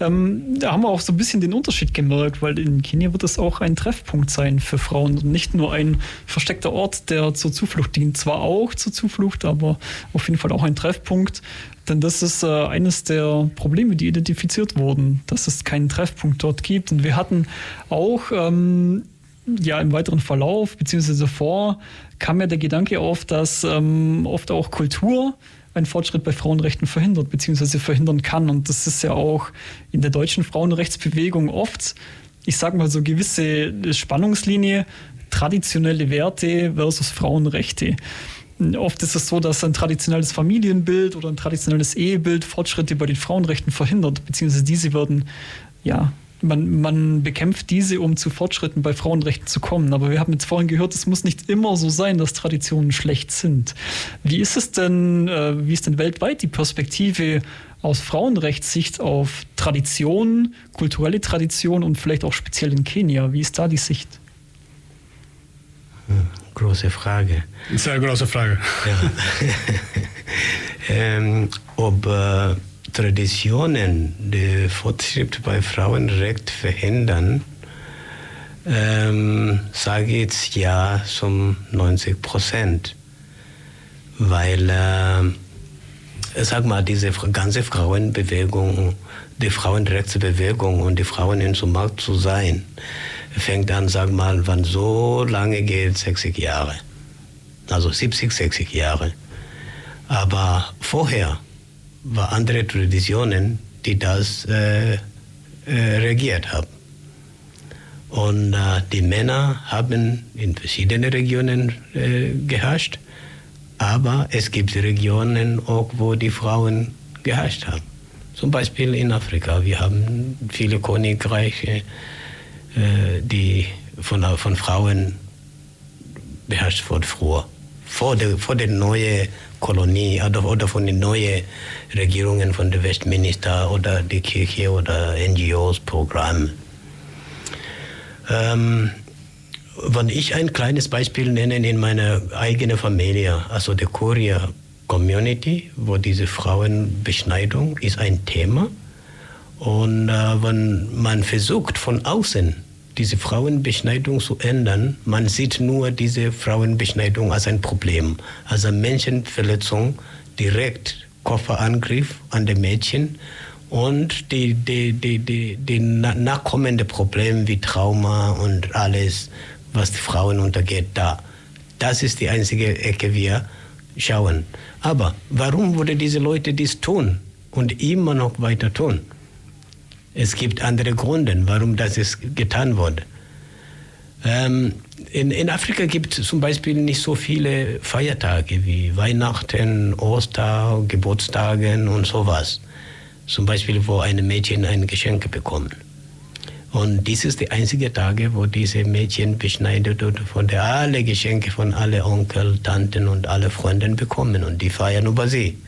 Ähm, da haben wir auch so ein bisschen den Unterschied gemerkt, weil in Kenia wird es auch ein Treffpunkt sein für Frauen und nicht nur ein versteckter Ort, der zur Zuflucht dient. Zwar auch zur Zuflucht, aber auf jeden Fall auch ein Treffpunkt. Denn das ist äh, eines der Probleme, die identifiziert wurden, dass es keinen Treffpunkt dort gibt. Und wir hatten auch ähm, ja, im weiteren Verlauf, beziehungsweise davor, kam ja der Gedanke auf, dass ähm, oft auch Kultur einen Fortschritt bei Frauenrechten verhindert, beziehungsweise verhindern kann. Und das ist ja auch in der deutschen Frauenrechtsbewegung oft, ich sage mal so gewisse Spannungslinie, traditionelle Werte versus Frauenrechte. Oft ist es so, dass ein traditionelles Familienbild oder ein traditionelles Ehebild Fortschritte bei den Frauenrechten verhindert, beziehungsweise diese werden ja man, man bekämpft diese, um zu Fortschritten bei Frauenrechten zu kommen. Aber wir haben jetzt vorhin gehört, es muss nicht immer so sein, dass Traditionen schlecht sind. Wie ist es denn, äh, wie ist denn weltweit die Perspektive aus Frauenrechtssicht auf Traditionen, kulturelle Traditionen und vielleicht auch speziell in Kenia? Wie ist da die Sicht? Hm, große Frage. Sehr große Frage. Ja. ähm, ob äh, Traditionen den Fortschritt bei Frauenrecht verhindern, ähm, sage jetzt ja zum 90 Prozent. Weil, äh, sag mal, diese ganze Frauenbewegung, die Frauenrechtsbewegung und die Frauen in zum Markt zu sein, fängt an, sag mal, wann so lange geht, 60 Jahre. Also 70, 60 Jahre. Aber vorher, war andere Traditionen, die das äh, äh, regiert haben. Und äh, die Männer haben in verschiedenen Regionen äh, geherrscht, aber es gibt Regionen auch, wo die Frauen geherrscht haben. Zum Beispiel in Afrika. Wir haben viele Königreiche, äh, die von, von Frauen beherrscht wurden früher. Vor der, vor der neuen Kolonie oder, oder von den neuen Regierungen, von den Westminister oder die Kirche oder NGOs, Programme. Ähm, wenn ich ein kleines Beispiel nenne in meiner eigenen Familie, also der Korea Community, wo diese Frauenbeschneidung ist ein Thema. Und äh, wenn man versucht von außen diese Frauenbeschneidung zu ändern. Man sieht nur diese Frauenbeschneidung als ein Problem, als eine Menschenverletzung, direkt Kofferangriff an die Mädchen und die, die, die, die, die nachkommenden Probleme wie Trauma und alles, was die Frauen untergeht, da. Das ist die einzige Ecke, wir schauen. Aber warum würde diese Leute dies tun und immer noch weiter tun? Es gibt andere Gründe, warum das ist getan wurde. Ähm, in, in, Afrika gibt es zum Beispiel nicht so viele Feiertage wie Weihnachten, Ostern, Geburtstage und sowas. Zum Beispiel, wo eine Mädchen ein Geschenk bekommt. Und dies ist die einzige Tage, wo diese Mädchen beschneidet und von der alle Geschenke von alle Onkel, Tanten und alle Freunden bekommen und die feiern über sie.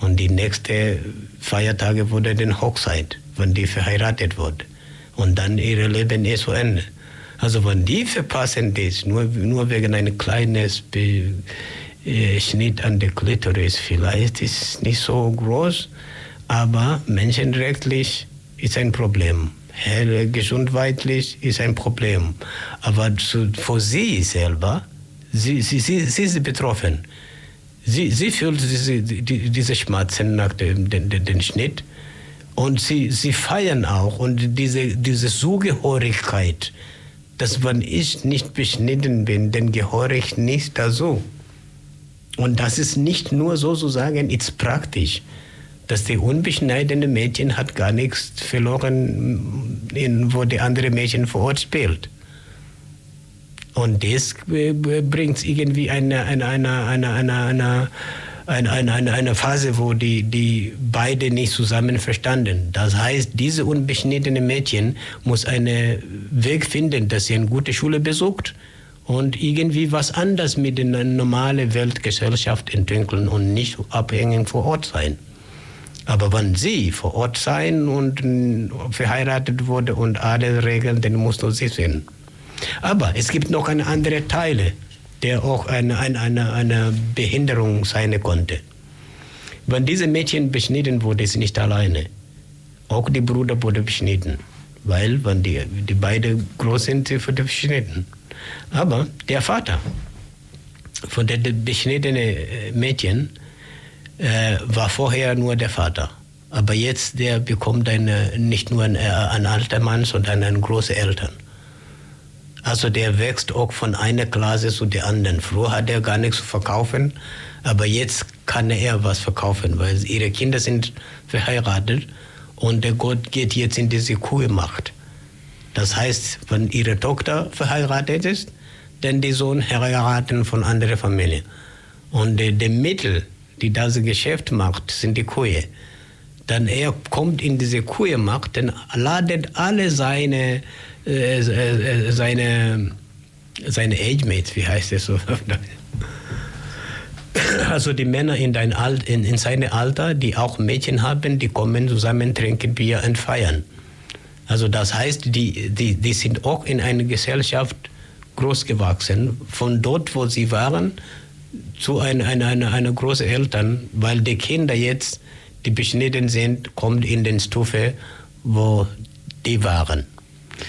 Und die nächste Feiertage wurde den Hochzeit wenn die verheiratet wird. Und dann ihr Leben ist zu Ende. Also wenn die verpassen das, nur, nur wegen eines kleinen äh, Schnitt an der Klitoris, vielleicht ist nicht so groß, aber menschenrechtlich ist ein Problem. Gesundheitlich ist ein Problem. Aber zu, für sie selber, sie, sie, sie, sie ist betroffen. Sie, sie fühlt diese, die, diese Schmerzen nach dem den, den Schnitt und sie, sie feiern auch und diese, diese Zugehörigkeit, dass wenn ich nicht beschnitten bin, dann gehöre ich nicht dazu. Und das ist nicht nur sozusagen, ist praktisch, dass die unbeschneidene Mädchen hat gar nichts verloren, in, wo die andere Mädchen vor Ort spielt. Und das bringt irgendwie eine, eine, eine, eine, eine, eine eine, eine, eine Phase, wo die, die beide nicht zusammen verstanden. Das heißt, diese unbeschnittene Mädchen muss einen Weg finden, dass sie eine gute Schule besucht und irgendwie was anderes mit der normalen Weltgesellschaft entwickeln und nicht abhängig vor Ort sein. Aber wenn sie vor Ort sein und verheiratet wurde und alle Regeln, dann musst du sie sehen. Aber es gibt noch eine andere Teile der auch eine, eine, eine, eine Behinderung sein konnte. Wenn diese Mädchen beschnitten wurde, ist nicht alleine. Auch die Brüder wurde beschnitten, weil wenn die, die beide groß sind, sie wurde beschnitten. Aber der Vater von der beschnittenen äh, Mädchen äh, war vorher nur der Vater. Aber jetzt der bekommt eine, nicht nur ein, ein alter Mann, sondern eine große Eltern. Also der wächst auch von einer Klasse zu der anderen. Früher hat er gar nichts zu verkaufen, aber jetzt kann er was verkaufen, weil ihre Kinder sind verheiratet und der Gott geht jetzt in diese Kuhmacht. Das heißt, wenn ihre Tochter verheiratet ist, dann die Sohn heiraten von anderer Familie. Und die, die Mittel, die das Geschäft macht, sind die Kühe. dann er kommt in diese Kurmacht, dann ladet alle seine, äh, äh, seine, seine Age-Mates, wie heißt das so? Also die Männer in, dein Alt, in, in seine Alter, die auch Mädchen haben, die kommen zusammen, trinken Bier und feiern. Also das heißt, die, die, die sind auch in einer Gesellschaft großgewachsen, von dort, wo sie waren, zu einer eine, eine, eine großen Eltern, weil die Kinder jetzt, die beschnitten sind, kommen in den Stufe, wo die waren.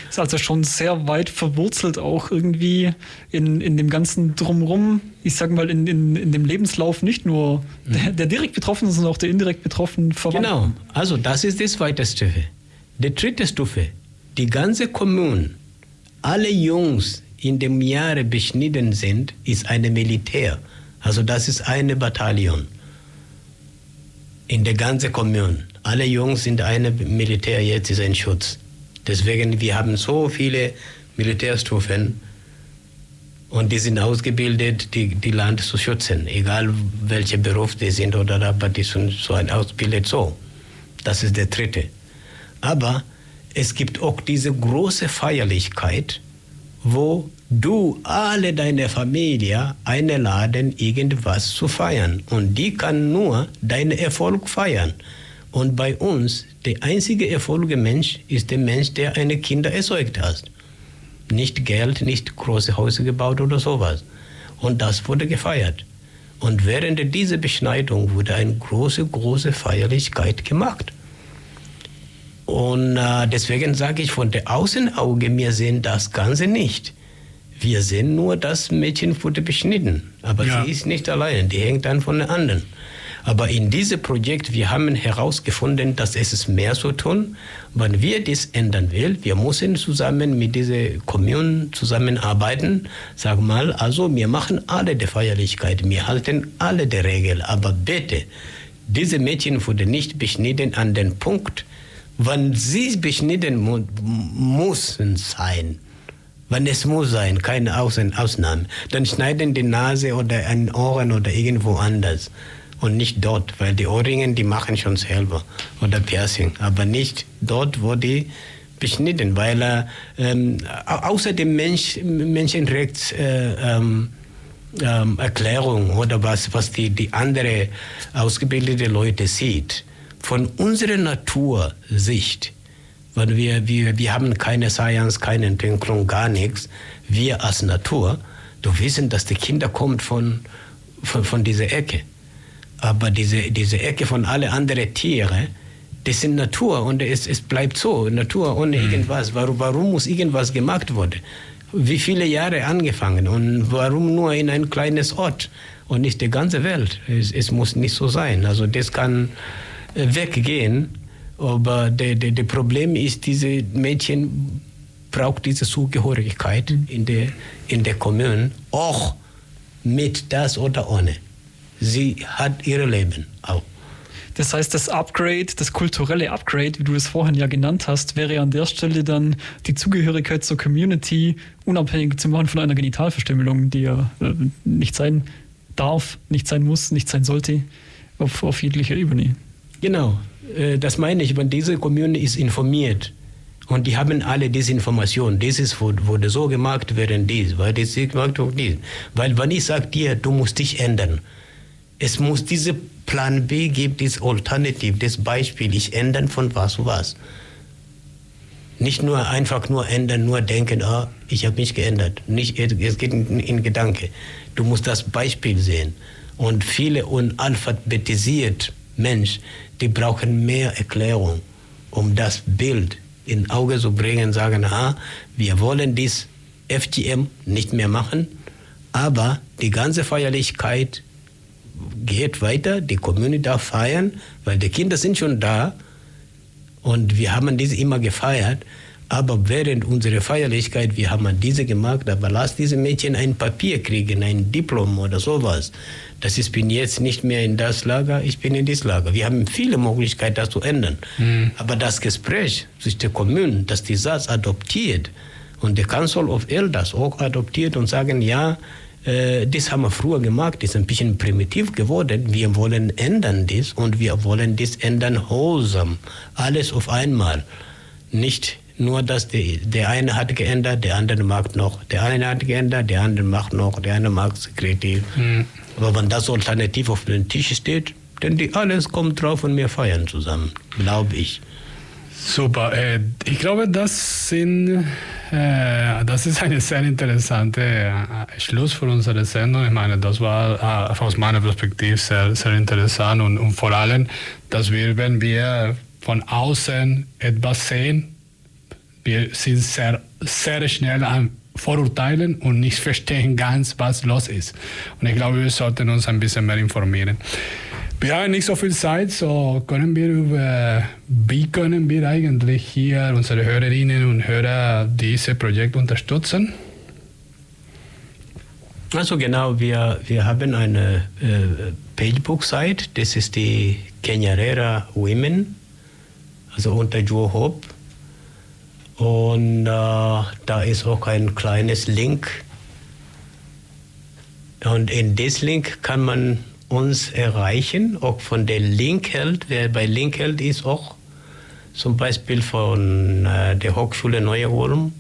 Ist also schon sehr weit verwurzelt auch irgendwie in, in dem ganzen Drumrum, ich sag mal, in, in, in dem Lebenslauf nicht nur der, der direkt Betroffene, sondern auch der indirekt Betroffenen Verwandten. Genau, also das ist die zweite Stufe. Die dritte Stufe, die ganze Kommune, alle Jungs in dem Jahre beschnitten sind, ist eine Militär. Also das ist eine Bataillon in der ganzen Kommune. Alle Jungs sind eine Militär, jetzt ist ein Schutz. Deswegen, wir haben so viele Militärstufen und die sind ausgebildet, die, die Land zu schützen, egal welcher Beruf die sind oder aber die sind so ein ausgebildet so. Das ist der dritte. Aber es gibt auch diese große Feierlichkeit, wo du alle deine Familie einladen, irgendwas zu feiern. Und die kann nur deinen Erfolg feiern. Und bei uns, der einzige erfolgreiche Mensch ist der Mensch, der eine Kinder erzeugt hat. Nicht Geld, nicht große Häuser gebaut oder sowas. Und das wurde gefeiert. Und während dieser Beschneidung wurde eine große, große Feierlichkeit gemacht. Und äh, deswegen sage ich von der Außenauge, wir sehen das Ganze nicht. Wir sehen nur, das Mädchen wurde beschnitten. Aber ja. sie ist nicht allein, die hängt dann von den anderen. Aber in diesem Projekt, wir haben herausgefunden, dass es mehr zu tun. Wenn wir das ändern will, wir müssen zusammen mit dieser Kommune zusammenarbeiten. Sag mal, also wir machen alle die Feierlichkeit, wir halten alle die Regeln. Aber bitte, diese Mädchen wurden nicht beschnitten an den Punkt, wenn sie beschnitten mu müssen sein, wenn es muss sein, keine Ausnahme, dann schneiden die Nase oder ein Ohren oder irgendwo anders und nicht dort, weil die Ohrringe, die machen schon selber oder Piercing, aber nicht dort, wo die beschnitten, weil äh, ähm, außer dem Mensch, Menschenrechts äh, ähm, ähm, Erklärung oder was, was die, die andere ausgebildete Leute sieht, von unserer Natursicht, weil wir, wir, wir haben keine Science, keine Entwicklung, gar nichts, wir als Natur, du wissen, dass die Kinder kommen von, von, von dieser Ecke. Aber diese, diese Ecke von alle anderen Tiere, das sind Natur und es, es bleibt so, Natur ohne mhm. irgendwas. Warum, warum muss irgendwas gemacht werden? Wie viele Jahre angefangen und warum nur in ein kleines Ort und nicht die ganze Welt? Es, es muss nicht so sein. Also das kann weggehen. Aber das Problem ist, diese Mädchen braucht diese Zugehörigkeit in der, in der Kommune, auch mit das oder ohne. Sie hat ihr Leben auch. Das heißt, das Upgrade, das kulturelle Upgrade, wie du es vorhin ja genannt hast, wäre an der Stelle dann die Zugehörigkeit zur Community unabhängig zu machen von einer Genitalverstümmelung, die ja äh, nicht sein darf, nicht sein muss, nicht sein sollte, auf, auf jeglicher Ebene. Genau, äh, das meine ich, wenn diese Kommune ist informiert und die haben alle diese Informationen, dieses wurde so gemacht, während dies, weil das gemacht wurde dies. Weil wenn ich sage dir, du musst dich ändern, es muss diese Plan B geben, das Alternativ, das Beispiel, ich ändern von was zu was. Nicht nur einfach nur ändern, nur denken, ah, ich habe mich geändert. Nicht, es geht in, in Gedanke. Du musst das Beispiel sehen. Und viele unalphabetisiert Mensch, die brauchen mehr Erklärung, um das Bild in Auge zu bringen, sagen, ah, wir wollen dies FGM nicht mehr machen, aber die ganze Feierlichkeit geht weiter, die Kommune darf feiern, weil die Kinder sind schon da und wir haben diese immer gefeiert, aber während unserer Feierlichkeit, wir haben diese gemacht, aber lass diese Mädchen ein Papier kriegen, ein Diplom oder sowas. Das ist, bin jetzt nicht mehr in das Lager, ich bin in das Lager. Wir haben viele Möglichkeiten, das zu ändern. Mhm. Aber das Gespräch zwischen der Kommune, dass die Satz adoptiert und der Council of Elders auch adoptiert und sagen, ja, das haben wir früher gemacht, das ist ein bisschen primitiv geworden. Wir wollen ändern das und wir wollen das ändern wholesome. Alles auf einmal. Nicht nur, dass die, der eine hat geändert, der andere macht noch. Der eine hat geändert, der andere macht noch, der eine macht kreativ. Mhm. Aber wenn das alternativ auf dem Tisch steht, dann die alles kommt drauf und wir feiern zusammen, glaube ich. Super. Äh, ich glaube, das, sind, äh, das ist eine sehr interessante äh, Schluss für unsere Sendung. Ich meine, das war aus meiner Perspektive sehr, sehr interessant und, und vor allem, dass wir, wenn wir von außen etwas sehen, wir sind sehr, sehr schnell an Vorurteilen und nicht verstehen ganz, was los ist. Und ich glaube, wir sollten uns ein bisschen mehr informieren. Wir haben nicht so viel Zeit, so können wir über, wie können wir eigentlich hier unsere Hörerinnen und Hörer dieses Projekt unterstützen? Also genau, wir, wir haben eine äh, Pagebook-Site, das ist die Kenyarera Women, also unter Joe Hope. Und äh, da ist auch ein kleines Link. Und in das Link kann man uns erreichen, auch von der Linkheld. Wer bei Linkheld ist, auch zum Beispiel von äh, der Hochschule Neue Ulm.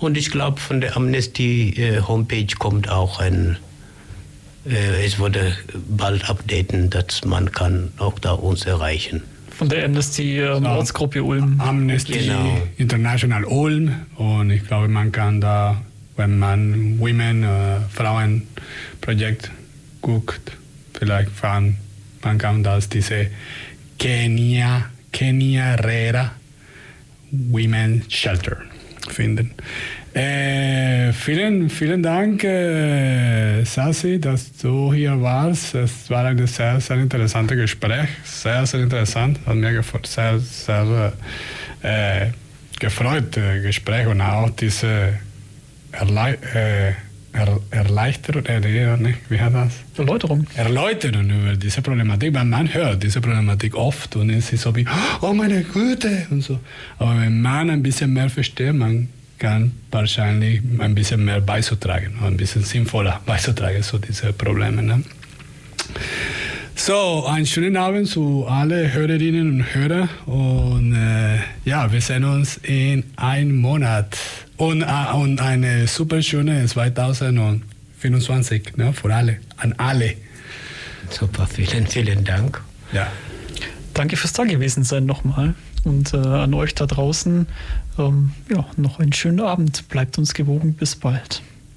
Und ich glaube, von der Amnesty äh, Homepage kommt auch ein, äh, es wurde bald updaten, dass man kann auch da uns erreichen. Von der Amnesty ähm, Ortsgruppe Ulm. Amnesty genau. International Ulm. Und ich glaube, man kann da, wenn man Women, äh, Frauenprojekt guckt, vielleicht fahren, man kann das diese Kenia, Kenia Rera Women Shelter finden. Äh, vielen, vielen Dank, äh, Sassi, dass du hier warst. Es war ein sehr, sehr interessantes Gespräch. Sehr, sehr interessant. Hat mir sehr, sehr äh, gefreut, äh, Gespräch und auch diese Erle äh, er, Erleichterung, er, nicht, wie hat das? Erläuterung. Erläuterung über diese Problematik, weil man hört diese Problematik oft und es ist so wie, oh meine Güte und so. Aber wenn man ein bisschen mehr versteht, man kann wahrscheinlich ein bisschen mehr beizutragen, ein bisschen sinnvoller beizutragen zu diesen Problemen. Ne? So, einen schönen Abend zu alle Hörerinnen und Hörer und äh, ja, wir sehen uns in einem Monat und, äh, und eine super schöne 2024 ne, für alle, an alle. Super, vielen, vielen Dank. Ja. Danke fürs da gewesen sein nochmal und äh, an euch da draußen. Ähm, ja, noch einen schönen Abend. Bleibt uns gewogen. Bis bald.